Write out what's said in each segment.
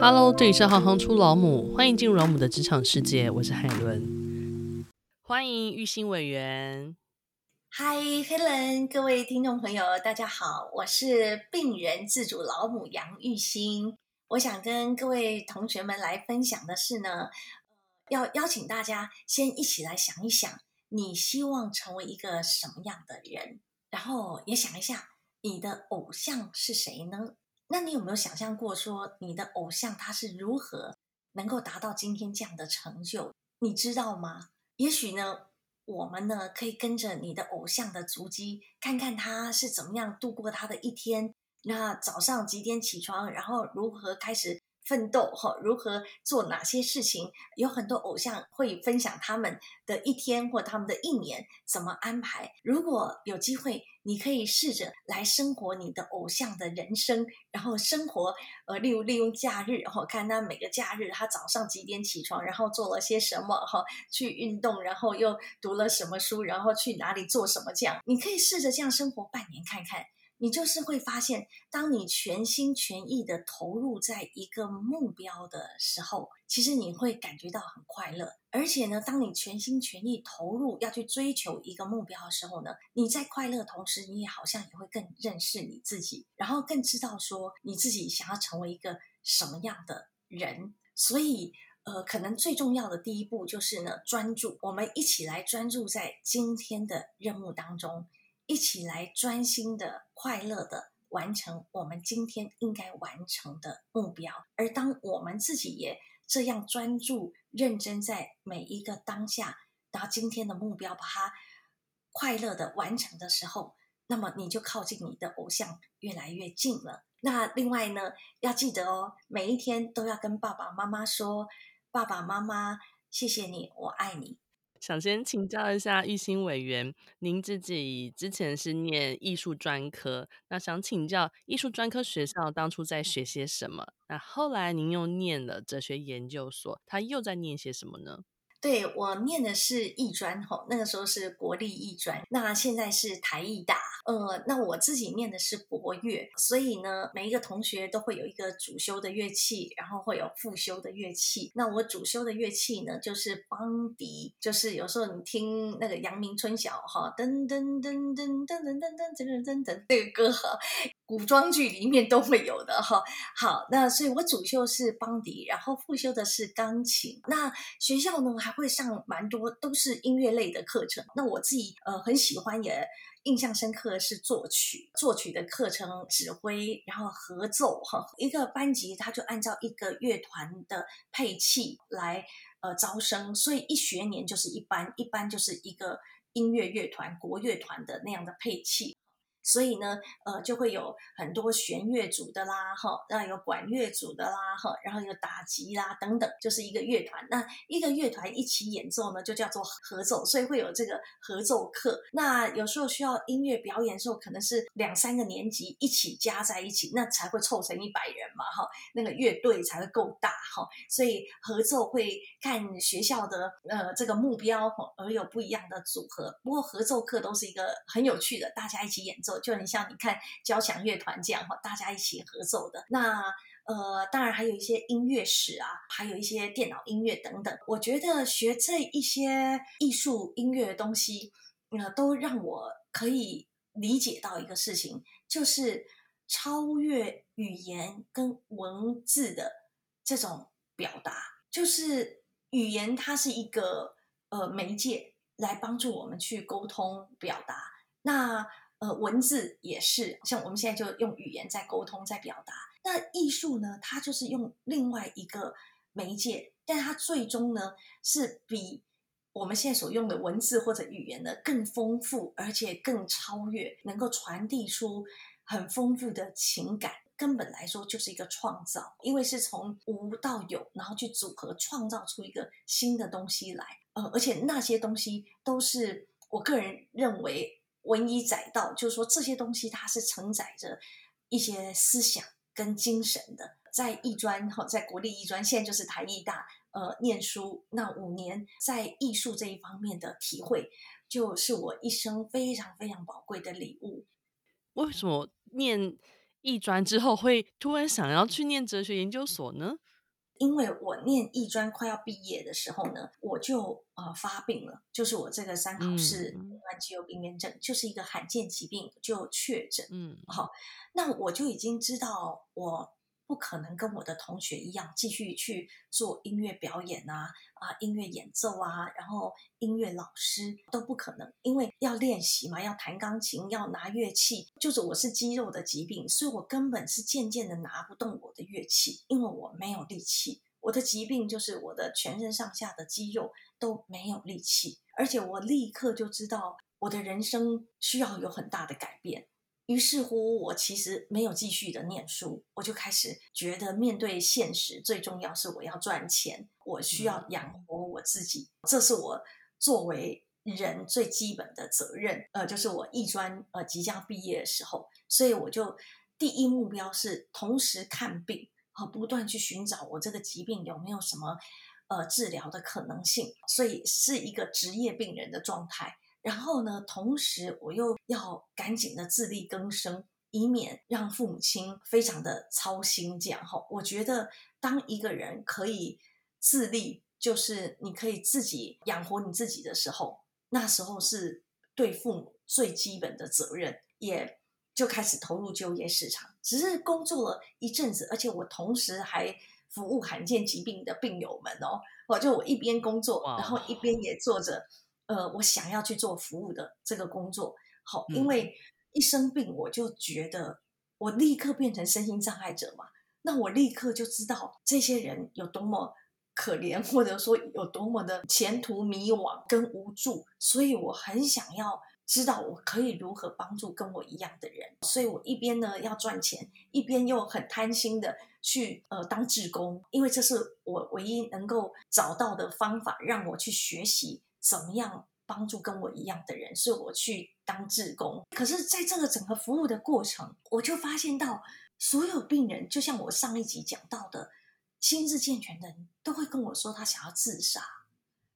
Hello，这里是行行出老母，欢迎进入老母的职场世界，我是海伦，欢迎玉兴委员。嗨，Helen，各位听众朋友，大家好，我是病人自主老母杨玉兴。我想跟各位同学们来分享的是呢，要邀请大家先一起来想一想，你希望成为一个什么样的人？然后也想一下，你的偶像是谁呢？那你有没有想象过，说你的偶像他是如何能够达到今天这样的成就？你知道吗？也许呢，我们呢可以跟着你的偶像的足迹，看看他是怎么样度过他的一天。那早上几点起床，然后如何开始奋斗？哈，如何做哪些事情？有很多偶像会分享他们的一天或他们的一年怎么安排。如果有机会。你可以试着来生活你的偶像的人生，然后生活，呃，例如利用假日，哈看他每个假日他早上几点起床，然后做了些什么，哈，去运动，然后又读了什么书，然后去哪里做什么，这样你可以试着这样生活半年看看。你就是会发现，当你全心全意的投入在一个目标的时候，其实你会感觉到很快乐。而且呢，当你全心全意投入要去追求一个目标的时候呢，你在快乐同时，你也好像也会更认识你自己，然后更知道说你自己想要成为一个什么样的人。所以，呃，可能最重要的第一步就是呢，专注。我们一起来专注在今天的任务当中。一起来专心的、快乐的完成我们今天应该完成的目标。而当我们自己也这样专注、认真在每一个当下，到今天的目标把它快乐的完成的时候，那么你就靠近你的偶像越来越近了。那另外呢，要记得哦，每一天都要跟爸爸妈妈说：“爸爸妈妈，谢谢你，我爱你。”想先请教一下玉兴委员，您自己之前是念艺术专科，那想请教艺术专科学校当初在学些什么？那后来您又念了哲学研究所，他又在念些什么呢？对，我念的是艺专吼，那个时候是国立艺专，那现在是台艺大。呃，那我自己念的是国乐，所以呢，每一个同学都会有一个主修的乐器，然后会有副修的乐器。那我主修的乐器呢，就是梆笛，就是有时候你听那个阳明春晓哈，噔噔噔噔噔噔噔噔噔噔噔，这个歌哈。古装剧里面都会有的哈，好，那所以我主修是梆笛，然后副修的是钢琴。那学校呢还会上蛮多都是音乐类的课程。那我自己呃很喜欢也印象深刻是作曲，作曲的课程指挥，然后合奏哈。一个班级他就按照一个乐团的配器来呃招生，所以一学年就是一班，一班就是一个音乐乐团、国乐团的那样的配器。所以呢，呃，就会有很多弦乐组的啦，哈，然后有管乐组的啦，哈，然后有打击啦等等，就是一个乐团。那一个乐团一起演奏呢，就叫做合奏，所以会有这个合奏课。那有时候需要音乐表演的时候，可能是两三个年级一起加在一起，那才会凑成一百人嘛，哈，那个乐队才会够大，哈。所以合奏会看学校的呃这个目标而有不一样的组合。不过合奏课都是一个很有趣的，大家一起演奏。就很像你看交响乐团这样哈，大家一起合奏的。那呃，当然还有一些音乐史啊，还有一些电脑音乐等等。我觉得学这一些艺术音乐的东西，呃，都让我可以理解到一个事情，就是超越语言跟文字的这种表达。就是语言它是一个呃媒介，来帮助我们去沟通表达。那呃，文字也是，像我们现在就用语言在沟通、在表达。那艺术呢，它就是用另外一个媒介，但它最终呢是比我们现在所用的文字或者语言呢更丰富，而且更超越，能够传递出很丰富的情感。根本来说就是一个创造，因为是从无到有，然后去组合创造出一个新的东西来。呃，而且那些东西都是我个人认为。文以载道，就是说这些东西它是承载着一些思想跟精神的。在艺专哈，在国立艺专，现在就是台艺大，呃，念书那五年，在艺术这一方面的体会，就是我一生非常非常宝贵的礼物。为什么念艺专之后会突然想要去念哲学研究所呢？因为我念艺专快要毕业的时候呢，我就呃发病了，就是我这个三考氏紊乱肌肉病变症，就是一个罕见疾病，就确诊。嗯，好，那我就已经知道我。不可能跟我的同学一样继续去做音乐表演啊啊，音乐演奏啊，然后音乐老师都不可能，因为要练习嘛，要弹钢琴，要拿乐器。就是我是肌肉的疾病，所以我根本是渐渐的拿不动我的乐器，因为我没有力气。我的疾病就是我的全身上下的肌肉都没有力气，而且我立刻就知道我的人生需要有很大的改变。于是乎，我其实没有继续的念书，我就开始觉得面对现实，最重要是我要赚钱，我需要养活我自己，这是我作为人最基本的责任。呃，就是我艺专呃即将毕业的时候，所以我就第一目标是同时看病和不断去寻找我这个疾病有没有什么呃治疗的可能性，所以是一个职业病人的状态。然后呢，同时我又要赶紧的自力更生，以免让父母亲非常的操心。这样哈，我觉得当一个人可以自立，就是你可以自己养活你自己的时候，那时候是对父母最基本的责任，也就开始投入就业市场。只是工作了一阵子，而且我同时还服务罕见疾病的病友们哦，我就我一边工作，然后一边也做着。呃，我想要去做服务的这个工作，好，因为一生病我就觉得我立刻变成身心障碍者嘛，那我立刻就知道这些人有多么可怜，或者说有多么的前途迷惘跟无助，所以我很想要知道我可以如何帮助跟我一样的人，所以我一边呢要赚钱，一边又很贪心的去呃当志工，因为这是我唯一能够找到的方法，让我去学习。怎么样帮助跟我一样的人？是我去当志工。可是，在这个整个服务的过程，我就发现到，所有病人，就像我上一集讲到的，心智健全的人都会跟我说他想要自杀。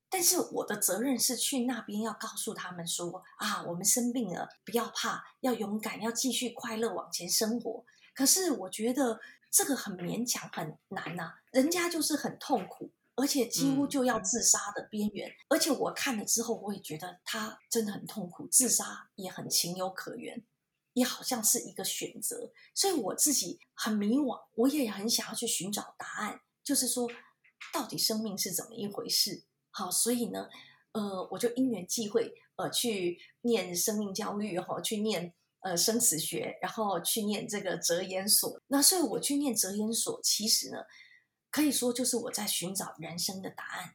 但是我的责任是去那边要告诉他们说：啊，我们生病了，不要怕，要勇敢，要继续快乐往前生活。可是我觉得这个很勉强，很难呐、人家就是很痛苦。而且几乎就要自杀的边缘，嗯、而且我看了之后，我也觉得他真的很痛苦，自杀也很情有可原，也好像是一个选择。所以我自己很迷惘，我也很想要去寻找答案，就是说，到底生命是怎么一回事？好，所以呢，呃，我就因缘际会，呃，去念生命教育，哈，去念呃生死学，然后去念这个哲研所。那所以我去念哲研所，其实呢。可以说，就是我在寻找人生的答案。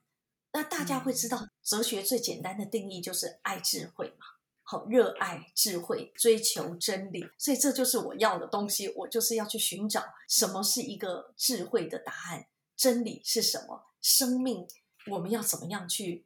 那大家会知道，哲学最简单的定义就是爱智慧嘛。好，热爱智慧，追求真理。所以这就是我要的东西。我就是要去寻找什么是一个智慧的答案，真理是什么，生命我们要怎么样去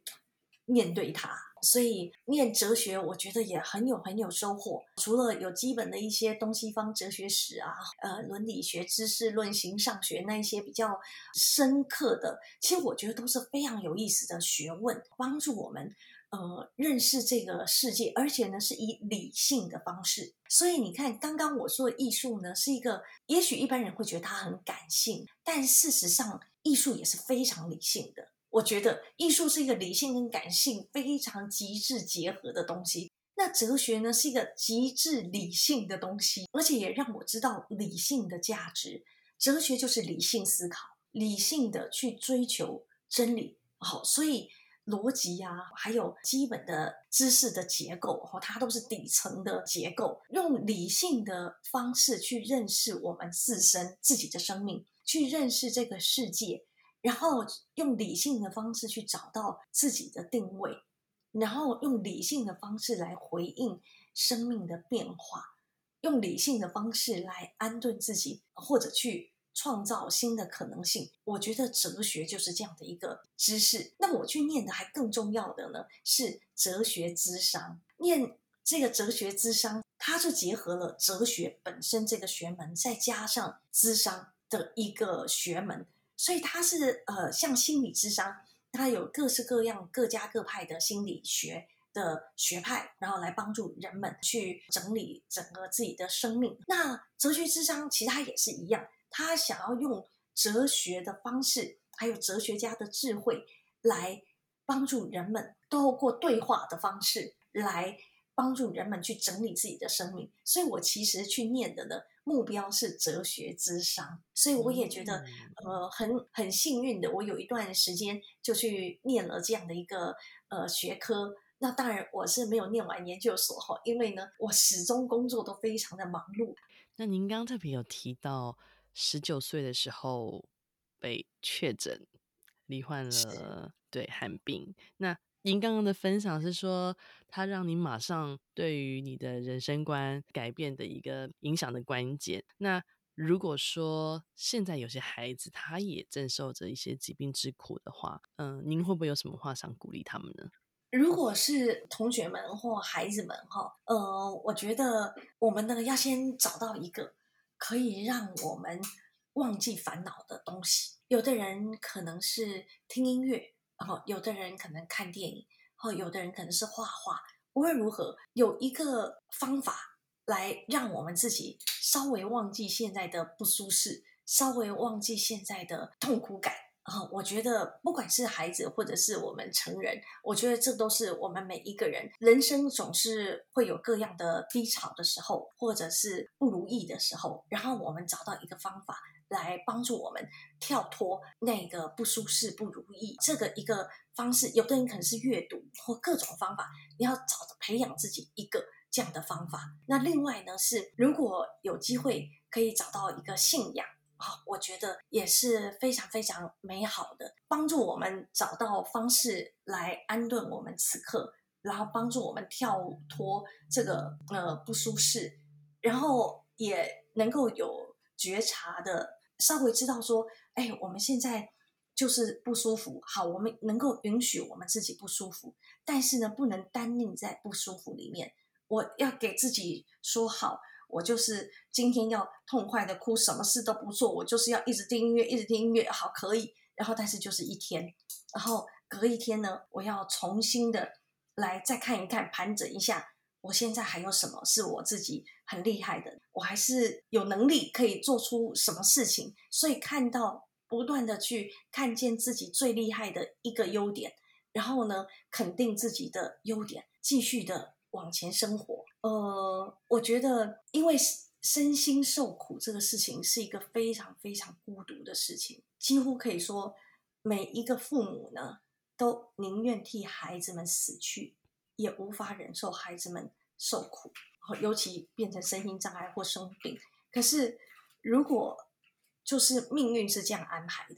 面对它。所以念哲学，我觉得也很有很有收获。除了有基本的一些东西方哲学史啊，呃，伦理学、知识论、形上学那一些比较深刻的，其实我觉得都是非常有意思的学问，帮助我们呃认识这个世界，而且呢是以理性的方式。所以你看，刚刚我说的艺术呢，是一个也许一般人会觉得它很感性，但事实上艺术也是非常理性的。我觉得艺术是一个理性跟感性非常极致结合的东西。那哲学呢，是一个极致理性的东西，而且也让我知道理性的价值。哲学就是理性思考，理性的去追求真理。好，所以逻辑啊，还有基本的知识的结构，它都是底层的结构。用理性的方式去认识我们自身、自己的生命，去认识这个世界。然后用理性的方式去找到自己的定位，然后用理性的方式来回应生命的变化，用理性的方式来安顿自己，或者去创造新的可能性。我觉得哲学就是这样的一个知识。那我去念的还更重要的呢，是哲学咨商。念这个哲学咨商，它就结合了哲学本身这个学门，再加上智商的一个学门。所以它是呃，像心理智商，它有各式各样、各家各派的心理学的学派，然后来帮助人们去整理整个自己的生命。那哲学智商其实它也是一样，他想要用哲学的方式，还有哲学家的智慧，来帮助人们透过对话的方式来帮助人们去整理自己的生命。所以我其实去念的呢。目标是哲学之商，所以我也觉得，呃，很很幸运的，我有一段时间就去念了这样的一个呃学科。那当然我是没有念完研究所哈，因为呢，我始终工作都非常的忙碌。那您刚刚特别有提到，十九岁的时候被确诊罹患了是对罕病，那。您刚刚的分享是说，它让你马上对于你的人生观改变的一个影响的关键。那如果说现在有些孩子他也正受着一些疾病之苦的话，嗯，您会不会有什么话想鼓励他们呢？如果是同学们或孩子们哈，呃，我觉得我们呢要先找到一个可以让我们忘记烦恼的东西。有的人可能是听音乐。然后，有的人可能看电影，或有的人可能是画画。无论如何，有一个方法来让我们自己稍微忘记现在的不舒适，稍微忘记现在的痛苦感。啊，我觉得不管是孩子或者是我们成人，我觉得这都是我们每一个人人生总是会有各样的低潮的时候，或者是不如意的时候，然后我们找到一个方法。来帮助我们跳脱那个不舒适、不如意这个一个方式，有的人可能是阅读或各种方法，你要找培养自己一个这样的方法。那另外呢，是如果有机会可以找到一个信仰啊，我觉得也是非常非常美好的，帮助我们找到方式来安顿我们此刻，然后帮助我们跳脱这个呃不舒适，然后也能够有觉察的。稍微知道说，哎，我们现在就是不舒服。好，我们能够允许我们自己不舒服，但是呢，不能单宁在不舒服里面。我要给自己说好，我就是今天要痛快的哭，什么事都不做，我就是要一直听音乐，一直听音乐。好，可以。然后，但是就是一天，然后隔一天呢，我要重新的来再看一看，盘整一下。我现在还有什么是我自己很厉害的？我还是有能力可以做出什么事情？所以看到不断的去看见自己最厉害的一个优点，然后呢，肯定自己的优点，继续的往前生活。呃，我觉得，因为身心受苦这个事情是一个非常非常孤独的事情，几乎可以说每一个父母呢，都宁愿替孩子们死去。也无法忍受孩子们受苦，尤其变成身心障碍或生病。可是，如果就是命运是这样安排的，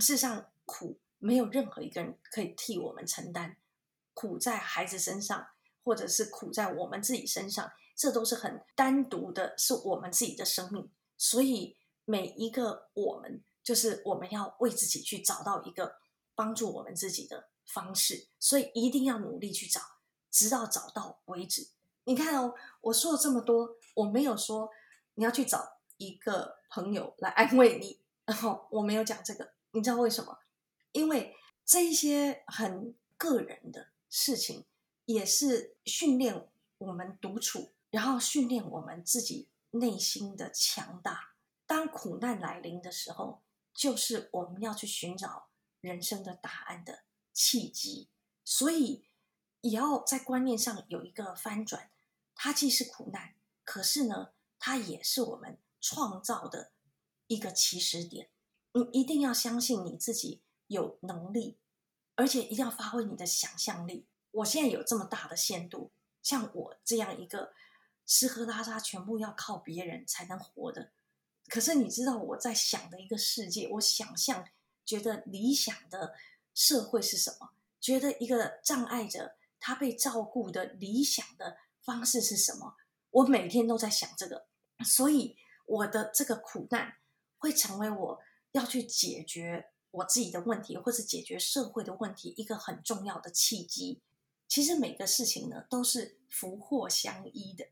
事实上苦没有任何一个人可以替我们承担。苦在孩子身上，或者是苦在我们自己身上，这都是很单独的，是我们自己的生命。所以，每一个我们，就是我们要为自己去找到一个帮助我们自己的方式。所以，一定要努力去找。直到找到为止。你看哦，我说了这么多，我没有说你要去找一个朋友来安慰你，然后我没有讲这个。你知道为什么？因为这一些很个人的事情，也是训练我们独处，然后训练我们自己内心的强大。当苦难来临的时候，就是我们要去寻找人生的答案的契机。所以。也要在观念上有一个翻转，它既是苦难，可是呢，它也是我们创造的一个起始点。你一定要相信你自己有能力，而且一定要发挥你的想象力。我现在有这么大的限度，像我这样一个吃喝拉撒全部要靠别人才能活的，可是你知道我在想的一个世界，我想象觉得理想的社会是什么？觉得一个障碍者。他被照顾的理想的方式是什么？我每天都在想这个，所以我的这个苦难会成为我要去解决我自己的问题，或是解决社会的问题一个很重要的契机。其实每个事情呢，都是福祸相依的，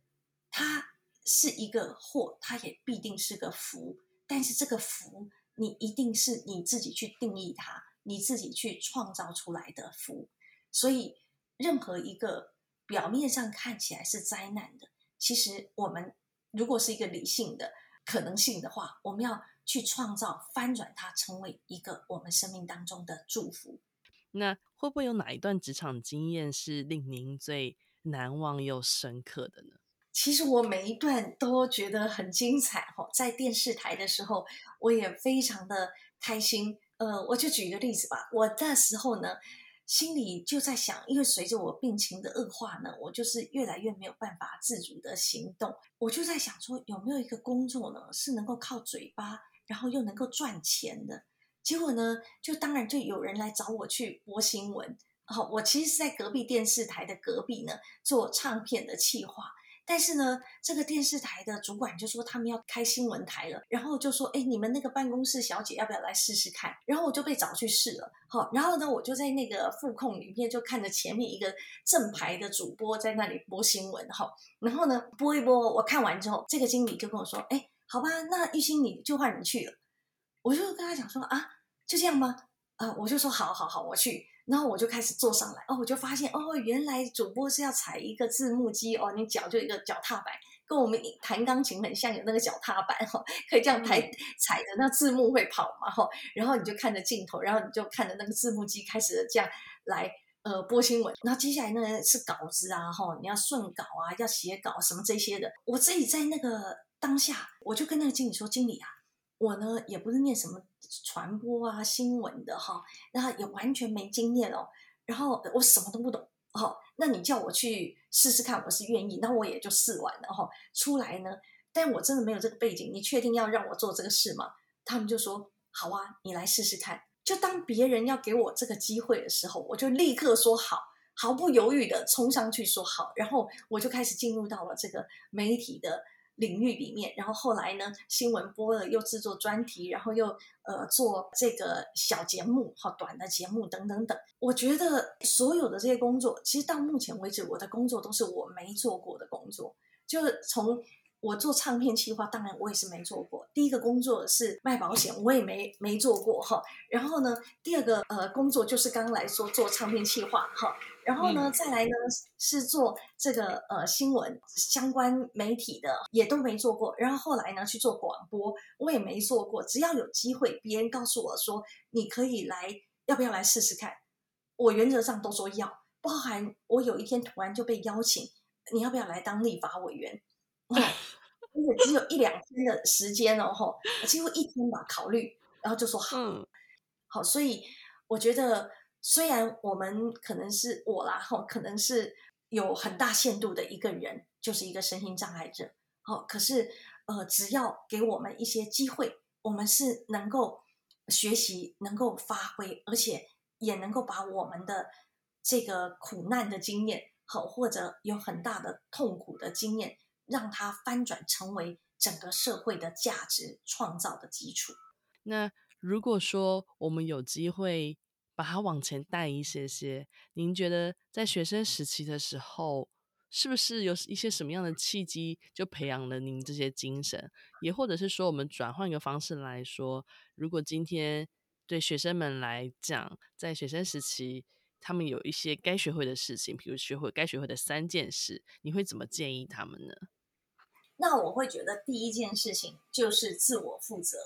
它是一个祸，它也必定是个福。但是这个福，你一定是你自己去定义它，你自己去创造出来的福，所以。任何一个表面上看起来是灾难的，其实我们如果是一个理性的可能性的话，我们要去创造翻转它，成为一个我们生命当中的祝福。那会不会有哪一段职场经验是令您最难忘又深刻的呢？其实我每一段都觉得很精彩哈，在电视台的时候，我也非常的开心。呃，我就举一个例子吧，我那时候呢，心里就在想，因为随着我病情的恶化呢，我就是越来越没有办法自主的行动，我就在想说，有没有一个工作呢，是能够靠嘴巴，然后又能够赚钱的？结果呢，就当然就有人来找我去播新闻。好，我其实是在隔壁电视台的隔壁呢，做唱片的企划。但是呢，这个电视台的主管就说他们要开新闻台了，然后就说：“哎，你们那个办公室小姐要不要来试试看？”然后我就被找去试了。好，然后呢，我就在那个副控里面就看着前面一个正牌的主播在那里播新闻。哈，然后呢，播一播，我看完之后，这个经理就跟我说：“哎，好吧，那玉兴你就换人去了。”我就跟他讲说：“啊，就这样吗？”啊，我就说：“好好好，我去。”然后我就开始坐上来，哦，我就发现，哦，原来主播是要踩一个字幕机，哦，你脚就一个脚踏板，跟我们弹钢琴很像，有那个脚踏板，哈、哦，可以这样抬踩着，那字幕会跑嘛，哈、哦，然后你就看着镜头，然后你就看着那个字幕机开始这样来，呃，播新闻。然后接下来呢是稿子啊，哈、哦，你要顺稿啊，要写稿什么这些的。我自己在那个当下，我就跟那个经理说，经理啊。我呢也不是念什么传播啊新闻的哈，然后也完全没经验哦，然后我什么都不懂哦，那你叫我去试试看，我是愿意，那我也就试完了哈。出来呢，但我真的没有这个背景，你确定要让我做这个事吗？他们就说好啊，你来试试看。就当别人要给我这个机会的时候，我就立刻说好，毫不犹豫的冲上去说好，然后我就开始进入到了这个媒体的。领域里面，然后后来呢，新闻播了，又制作专题，然后又呃做这个小节目，好短的节目等等等。我觉得所有的这些工作，其实到目前为止，我的工作都是我没做过的工作，就是从。我做唱片企划，当然我也是没做过。第一个工作是卖保险，我也没没做过哈。然后呢，第二个呃工作就是刚刚来说做唱片企划哈。然后呢，嗯、再来呢是做这个呃新闻相关媒体的，也都没做过。然后后来呢去做广播，我也没做过。只要有机会，别人告诉我说你可以来，要不要来试试看？我原则上都说要。包含我有一天突然就被邀请，你要不要来当立法委员？哦，而且只有一两天的时间哦，吼，几乎一天吧，考虑，然后就说好，嗯、好，所以我觉得，虽然我们可能是我啦，吼，可能是有很大限度的一个人，就是一个身心障碍者，好，可是呃，只要给我们一些机会，我们是能够学习，能够发挥，而且也能够把我们的这个苦难的经验，好，或者有很大的痛苦的经验。让它翻转成为整个社会的价值创造的基础。那如果说我们有机会把它往前带一些些，您觉得在学生时期的时候，是不是有一些什么样的契机就培养了您这些精神？也或者是说，我们转换一个方式来说，如果今天对学生们来讲，在学生时期，他们有一些该学会的事情，比如学会该学会的三件事，你会怎么建议他们呢？那我会觉得第一件事情就是自我负责，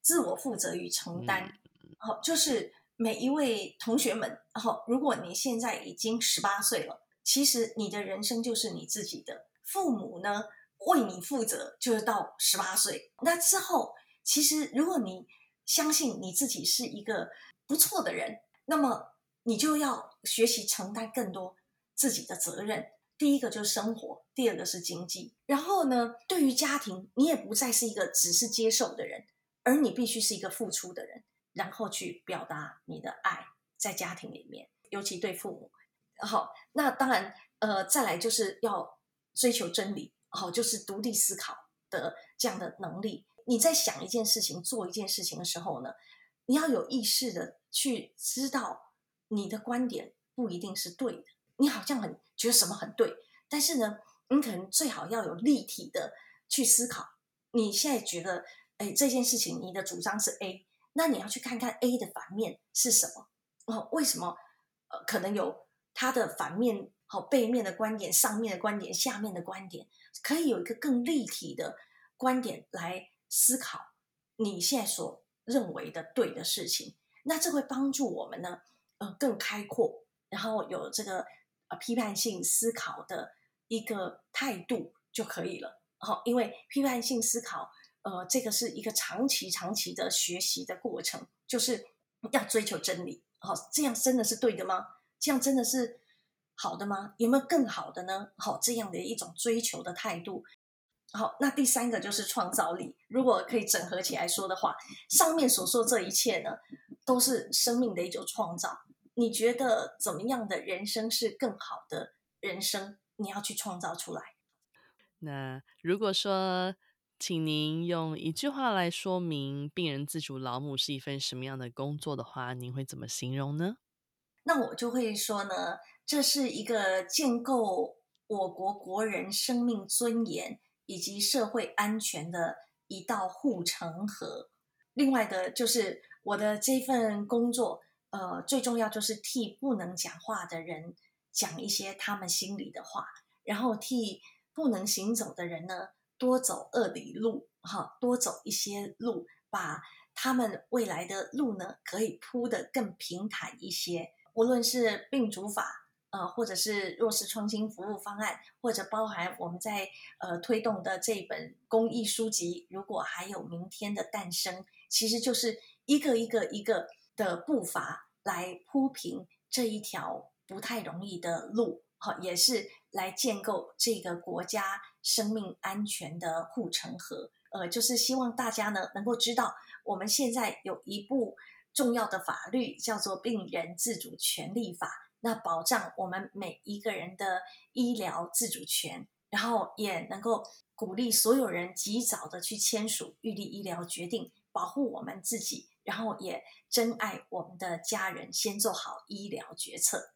自我负责与承担。好，就是每一位同学们，然后，如果你现在已经十八岁了，其实你的人生就是你自己的。父母呢，为你负责，就是到十八岁。那之后，其实如果你相信你自己是一个不错的人，那么你就要学习承担更多自己的责任。第一个就是生活，第二个是经济。然后呢，对于家庭，你也不再是一个只是接受的人，而你必须是一个付出的人，然后去表达你的爱在家庭里面，尤其对父母。好，那当然，呃，再来就是要追求真理，好，就是独立思考的这样的能力。你在想一件事情、做一件事情的时候呢，你要有意识的去知道你的观点不一定是对的。你好像很觉得什么很对，但是呢，你可能最好要有立体的去思考。你现在觉得，哎，这件事情你的主张是 A，那你要去看看 A 的反面是什么？哦，为什么？呃，可能有它的反面好，背面的观点、上面的观点、下面的观点，可以有一个更立体的观点来思考你现在所认为的对的事情。那这会帮助我们呢，呃，更开阔，然后有这个呃批判性思考的一个态度就可以了。好，因为批判性思考，呃，这个是一个长期、长期的学习的过程，就是要追求真理。好，这样真的是对的吗？这样真的是好的吗？有没有更好的呢？好，这样的一种追求的态度。好，那第三个就是创造力。如果可以整合起来说的话，上面所说这一切呢，都是生命的一种创造。你觉得怎么样的人生是更好的人生？你要去创造出来。那如果说，请您用一句话来说明病人自主劳姆是一份什么样的工作的话，您会怎么形容呢？那我就会说呢，这是一个建构我国国人生命尊严以及社会安全的一道护城河。另外的，就是我的这份工作，呃，最重要就是替不能讲话的人讲一些他们心里的话，然后替不能行走的人呢，多走二里路，哈，多走一些路，把他们未来的路呢，可以铺得更平坦一些。无论是病主法，呃，或者是弱势创新服务方案，或者包含我们在呃推动的这本公益书籍，如果还有明天的诞生，其实就是一个一个一个的步伐来铺平这一条不太容易的路，哈，也是来建构这个国家。生命安全的护城河，呃，就是希望大家呢能够知道，我们现在有一部重要的法律叫做《病人自主权利法》，那保障我们每一个人的医疗自主权，然后也能够鼓励所有人及早的去签署预立医疗决定，保护我们自己，然后也珍爱我们的家人，先做好医疗决策。